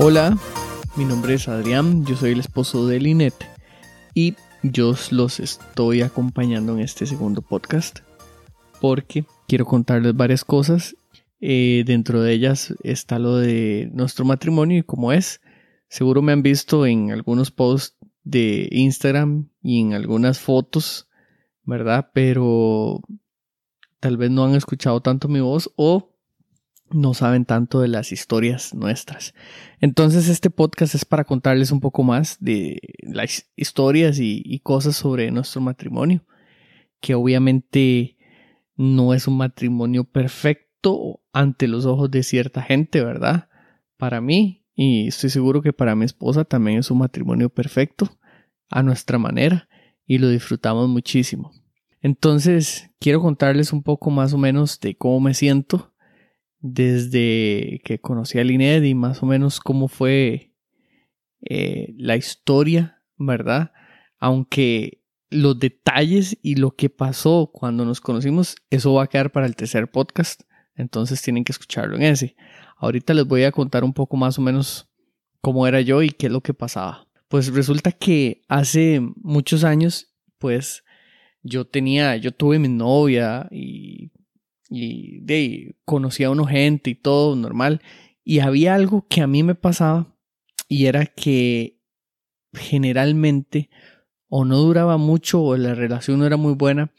Hola, mi nombre es Adrián, yo soy el esposo de Linet y yo los estoy acompañando en este segundo podcast porque quiero contarles varias cosas. Eh, dentro de ellas está lo de nuestro matrimonio y cómo es. Seguro me han visto en algunos posts de Instagram y en algunas fotos, ¿verdad? Pero tal vez no han escuchado tanto mi voz o no saben tanto de las historias nuestras. Entonces este podcast es para contarles un poco más de las historias y, cosas sobre nuestro matrimonio, que obviamente no es un matrimonio perfecto ante los ojos de cierta gente, ¿verdad? Para mí, y estoy seguro que para mi esposa también es un matrimonio perfecto, a nuestra manera, y lo disfrutamos muchísimo. Entonces, quiero contarles un poco más o menos de cómo me siento desde que conocí a Lined y más o menos cómo fue eh, la historia, ¿verdad? Aunque los detalles y lo que pasó cuando nos conocimos, eso va a quedar para el tercer podcast, entonces tienen que escucharlo en ese. Ahorita les voy a contar un poco más o menos cómo era yo y qué es lo que pasaba. Pues resulta que hace muchos años, pues yo tenía, yo tuve mi novia y y de a uno gente y todo normal. Y había algo que a mí me pasaba y era que generalmente o no duraba mucho o la relación no era muy buena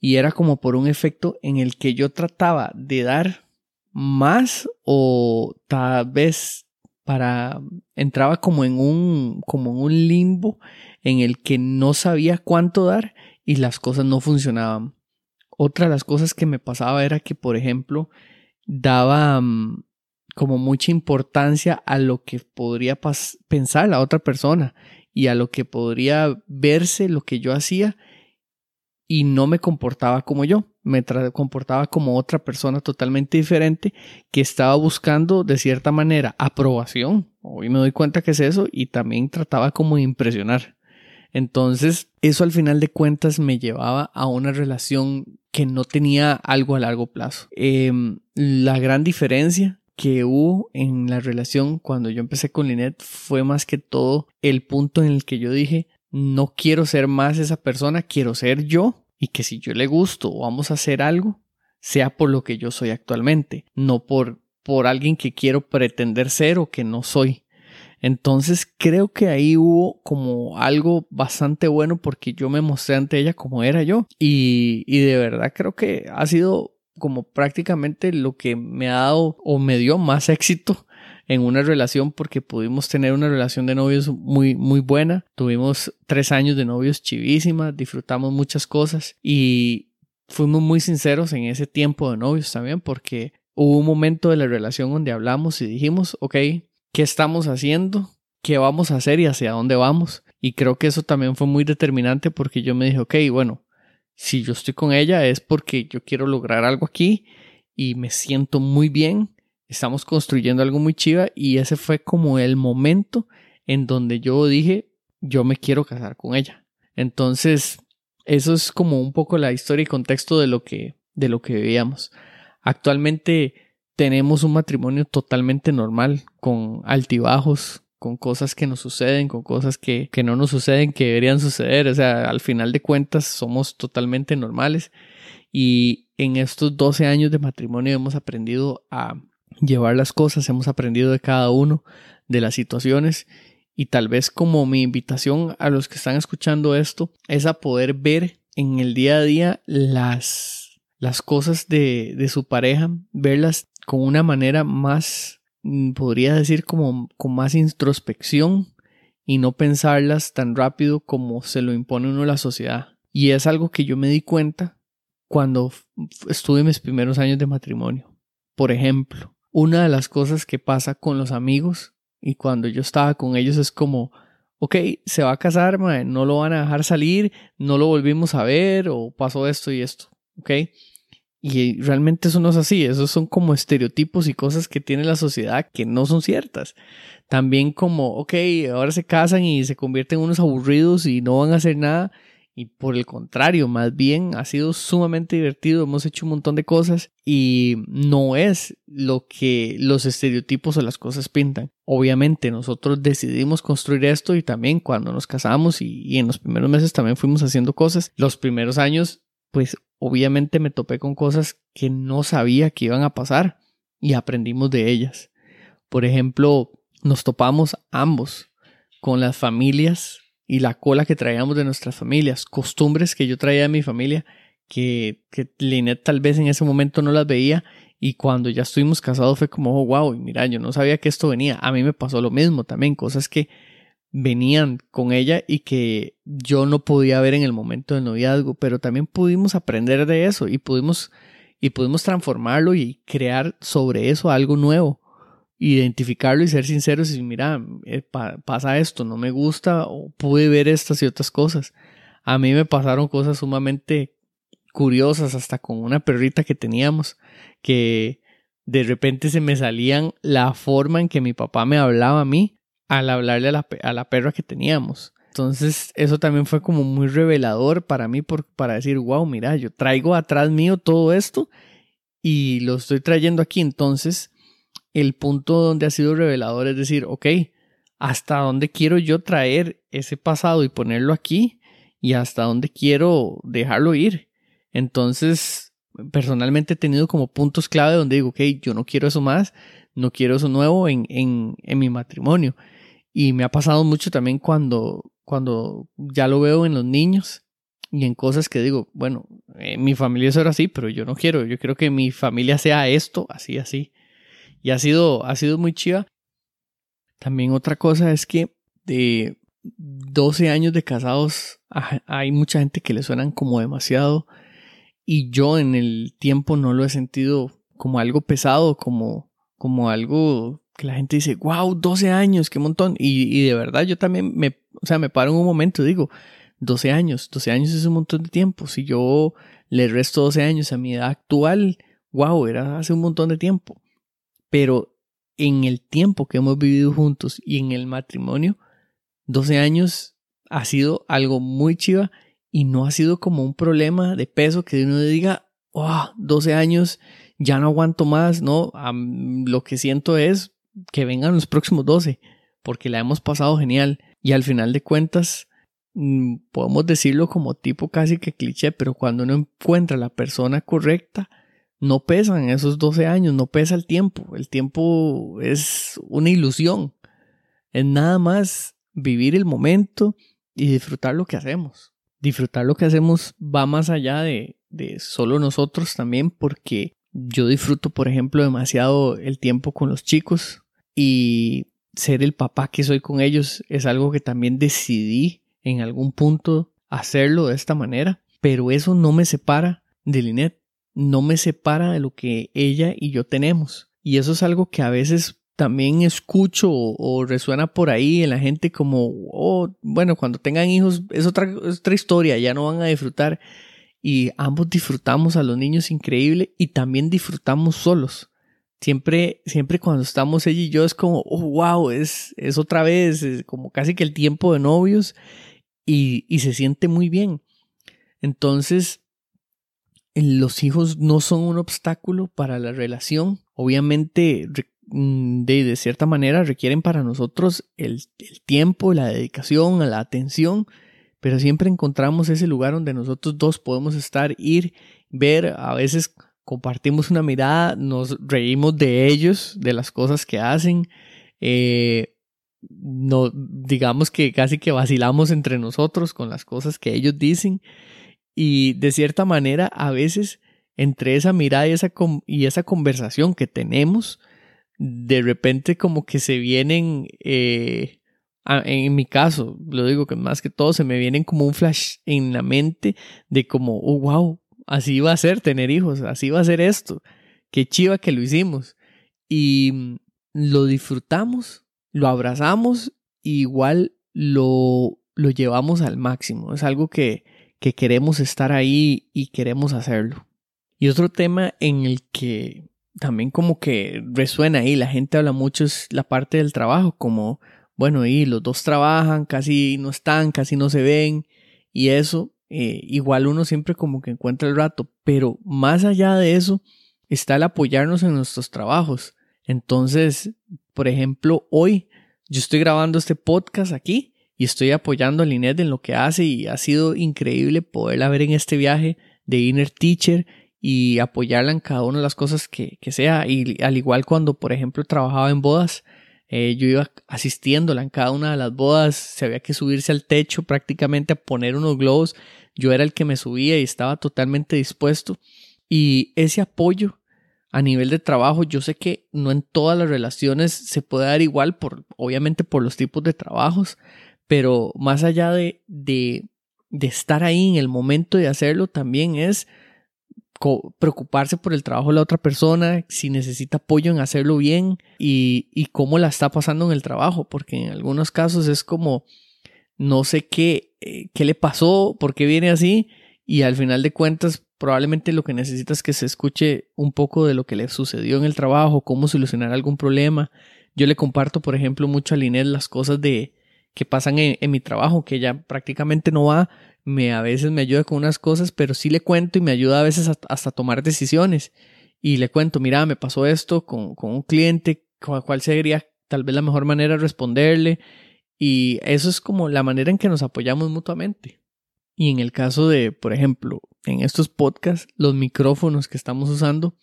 y era como por un efecto en el que yo trataba de dar más o tal vez para entraba como en un como en un limbo en el que no sabía cuánto dar y las cosas no funcionaban. Otra de las cosas que me pasaba era que, por ejemplo, daba mm, como mucha importancia a lo que podría pensar la otra persona y a lo que podría verse lo que yo hacía y no me comportaba como yo, me comportaba como otra persona totalmente diferente que estaba buscando de cierta manera aprobación. Hoy me doy cuenta que es eso y también trataba como de impresionar. Entonces, eso al final de cuentas me llevaba a una relación que no tenía algo a largo plazo. Em, la gran diferencia que hubo en la relación cuando yo empecé con Lynette fue más que todo el punto en el que yo dije, no quiero ser más esa persona, quiero ser yo y que si yo le gusto o vamos a hacer algo, sea por lo que yo soy actualmente, no por, por alguien que quiero pretender ser o que no soy. Entonces creo que ahí hubo como algo bastante bueno porque yo me mostré ante ella como era yo y, y de verdad creo que ha sido como prácticamente lo que me ha dado o me dio más éxito en una relación porque pudimos tener una relación de novios muy muy buena tuvimos tres años de novios chivísimas disfrutamos muchas cosas y fuimos muy sinceros en ese tiempo de novios también porque hubo un momento de la relación donde hablamos y dijimos ok qué estamos haciendo, qué vamos a hacer y hacia dónde vamos. Y creo que eso también fue muy determinante porque yo me dije, ok, bueno, si yo estoy con ella es porque yo quiero lograr algo aquí y me siento muy bien, estamos construyendo algo muy chiva y ese fue como el momento en donde yo dije, yo me quiero casar con ella. Entonces, eso es como un poco la historia y contexto de lo que, de lo que vivíamos. Actualmente tenemos un matrimonio totalmente normal, con altibajos, con cosas que nos suceden, con cosas que, que no nos suceden, que deberían suceder. O sea, al final de cuentas somos totalmente normales. Y en estos 12 años de matrimonio hemos aprendido a llevar las cosas, hemos aprendido de cada uno de las situaciones. Y tal vez como mi invitación a los que están escuchando esto es a poder ver en el día a día las, las cosas de, de su pareja, verlas con una manera más, podría decir como con más introspección y no pensarlas tan rápido como se lo impone uno la sociedad. Y es algo que yo me di cuenta cuando estuve mis primeros años de matrimonio. Por ejemplo, una de las cosas que pasa con los amigos y cuando yo estaba con ellos es como, ok, se va a casar, no lo van a dejar salir, no lo volvimos a ver o pasó esto y esto, ok. Y realmente eso no es así, esos son como estereotipos y cosas que tiene la sociedad que no son ciertas. También como, ok, ahora se casan y se convierten en unos aburridos y no van a hacer nada. Y por el contrario, más bien ha sido sumamente divertido, hemos hecho un montón de cosas y no es lo que los estereotipos o las cosas pintan. Obviamente nosotros decidimos construir esto y también cuando nos casamos y, y en los primeros meses también fuimos haciendo cosas. Los primeros años, pues obviamente me topé con cosas que no sabía que iban a pasar y aprendimos de ellas. Por ejemplo, nos topamos ambos con las familias y la cola que traíamos de nuestras familias, costumbres que yo traía de mi familia que, que Linet tal vez en ese momento no las veía y cuando ya estuvimos casados fue como, oh, wow, y mira, yo no sabía que esto venía. A mí me pasó lo mismo también, cosas que venían con ella y que yo no podía ver en el momento del noviazgo, pero también pudimos aprender de eso y pudimos y pudimos transformarlo y crear sobre eso algo nuevo identificarlo y ser sinceros y mira, eh, pasa esto, no me gusta o pude ver estas y otras cosas. A mí me pasaron cosas sumamente curiosas, hasta con una perrita que teníamos, que de repente se me salían la forma en que mi papá me hablaba a mí al hablarle a la, a la perra que teníamos. Entonces eso también fue como muy revelador para mí por, para decir, wow, mira, yo traigo atrás mío todo esto y lo estoy trayendo aquí. Entonces el punto donde ha sido revelador es decir, ok, hasta dónde quiero yo traer ese pasado y ponerlo aquí y hasta dónde quiero dejarlo ir. Entonces, personalmente he tenido como puntos clave donde digo, ok, yo no quiero eso más, no quiero eso nuevo en, en, en mi matrimonio. Y me ha pasado mucho también cuando, cuando ya lo veo en los niños y en cosas que digo, bueno, eh, mi familia es ahora así, pero yo no quiero, yo quiero que mi familia sea esto, así, así. Y ha sido, ha sido muy chiva. También otra cosa es que de 12 años de casados hay mucha gente que le suenan como demasiado y yo en el tiempo no lo he sentido como algo pesado, como, como algo que la gente dice, wow, 12 años, qué montón. Y, y de verdad yo también me, o sea, me paro en un momento y digo, 12 años, 12 años es un montón de tiempo. Si yo le resto 12 años a mi edad actual, wow, era hace un montón de tiempo. Pero en el tiempo que hemos vivido juntos y en el matrimonio, 12 años ha sido algo muy chiva y no ha sido como un problema de peso que uno diga, oh, 12 años, ya no aguanto más, no, lo que siento es que vengan los próximos 12, porque la hemos pasado genial y al final de cuentas, mm, podemos decirlo como tipo casi que cliché, pero cuando uno encuentra la persona correcta, no pesan esos 12 años, no pesa el tiempo. El tiempo es una ilusión. Es nada más vivir el momento y disfrutar lo que hacemos. Disfrutar lo que hacemos va más allá de, de solo nosotros también porque yo disfruto, por ejemplo, demasiado el tiempo con los chicos y ser el papá que soy con ellos es algo que también decidí en algún punto hacerlo de esta manera, pero eso no me separa de Linet no me separa de lo que ella y yo tenemos. Y eso es algo que a veces también escucho o, resuena por ahí en la gente como, oh, bueno, cuando tengan hijos es otra, otra historia, ya no van a disfrutar. Y ambos disfrutamos a los niños increíble y también disfrutamos solos. Siempre, siempre cuando estamos ella y yo es como, oh, wow, es, es otra vez, es como casi que el tiempo de novios y, y se siente muy bien. Entonces, los hijos no son un obstáculo para la relación. Obviamente, mm, de, cierta manera, requieren para nosotros el, tiempo, la dedicación, la atención, pero siempre encontramos ese lugar donde nosotros dos podemos estar, ir, ver, a veces compartimos una mirada, nos reímos de ellos, de las cosas que hacen. Eh, no, digamos que casi que vacilamos entre nosotros con las cosas que ellos dicen y de cierta manera, a veces, entre esa mirada y esa, y esa conversación que tenemos, de repente como que se vienen, eh, en mi caso, lo digo que más que todo, se me vienen como un flash en la mente de como, oh, wow, así va a ser tener hijos, así va a ser esto, qué chiva que lo hicimos. Y lo disfrutamos, lo abrazamos, igual lo, lo llevamos al máximo. Es algo que, que queremos estar ahí y queremos hacerlo. Y otro tema en el que también como que resuena ahí, la gente habla mucho es la parte del trabajo, como, bueno, y los dos trabajan, casi no están, casi no se ven, y eso, eh, igual uno siempre como que encuentra el rato, pero más allá de eso está el apoyarnos en nuestros trabajos. Entonces, por ejemplo, hoy yo estoy grabando este podcast aquí y estoy apoyando a Linet en lo que hace y ha sido increíble poderla ver en este viaje de Inner Teacher y apoyarla en cada una de las cosas que, sea. Y al igual cuando, por ejemplo, trabajaba en bodas, eh, yo iba asistiéndola en cada una de las bodas, se había que subirse al techo prácticamente a poner unos globos. Yo era el que me subía y estaba totalmente dispuesto. Y ese apoyo a nivel de trabajo, yo sé que no en todas las relaciones se puede dar igual, por, obviamente por los tipos de trabajos, pero más allá de, de, de estar ahí en el momento de hacerlo, también es preocuparse por el trabajo de la otra persona, si necesita apoyo en hacerlo bien y, cómo la está pasando en el trabajo, porque en algunos casos es como no sé qué, eh, qué le pasó, por qué viene así y al final de cuentas probablemente lo que necesita es que se escuche un poco de lo que le sucedió en el trabajo, cómo solucionar algún problema. Yo le comparto, por ejemplo, mucho a Linet las cosas de que pasan en, en mi trabajo, que ella prácticamente no va, me a veces me ayuda con unas cosas, pero sí le cuento y me ayuda a veces hasta tomar decisiones. Y le cuento, mira, me pasó esto con, con un cliente, cuál sería tal vez la mejor manera de responderle. Y eso es como la manera en que nos apoyamos mutuamente. Y en el caso de, por ejemplo, en estos podcasts, los micrófonos que estamos usando,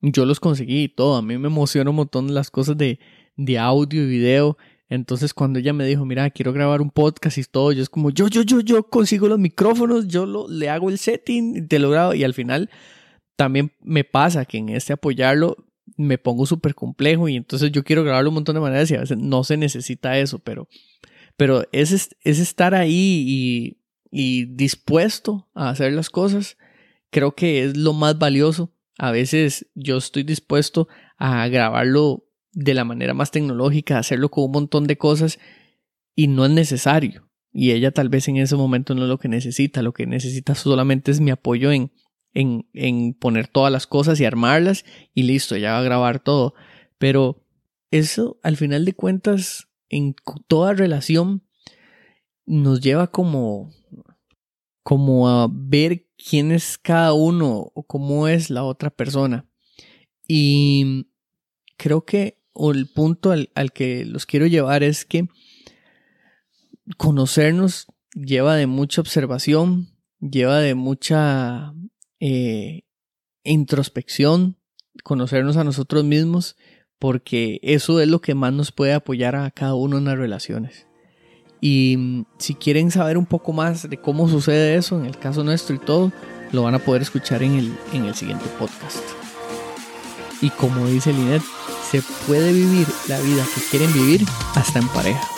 yo los conseguí y todo. A mí me emociona un montón las cosas de, de audio y video entonces cuando ella me dijo, mira, quiero grabar un podcast y todo, yo es como, yo, yo, yo, yo consigo los micrófonos, yo lo, le hago el setting, te lo grabo y al final también me pasa que en este apoyarlo me pongo súper complejo y entonces yo quiero grabarlo un montón de maneras y a veces no se necesita eso, pero, pero es, es estar ahí y, y dispuesto a hacer las cosas, creo que es lo más valioso. A veces yo estoy dispuesto a grabarlo de la manera más tecnológica, hacerlo con un montón de cosas y no es necesario. Y ella tal vez en ese momento no es lo que necesita, lo que necesita solamente es mi apoyo en, en, en poner todas las cosas y armarlas y listo, ya va a grabar todo. Pero eso al final de cuentas, en toda relación, nos lleva como, como a ver quién es cada uno o cómo es la otra persona. Y creo que o el punto al, que los quiero llevar es que conocernos lleva de mucha observación, lleva de mucha eh, introspección, conocernos a nosotros mismos, porque eso es lo que más nos puede apoyar a cada uno en las relaciones. Y mm, si quieren saber un poco más de cómo sucede eso, en el caso nuestro y todo, lo van a poder escuchar en el, en el siguiente podcast. Y como dice Linet, se puede vivir la vida que quieren vivir hasta en pareja.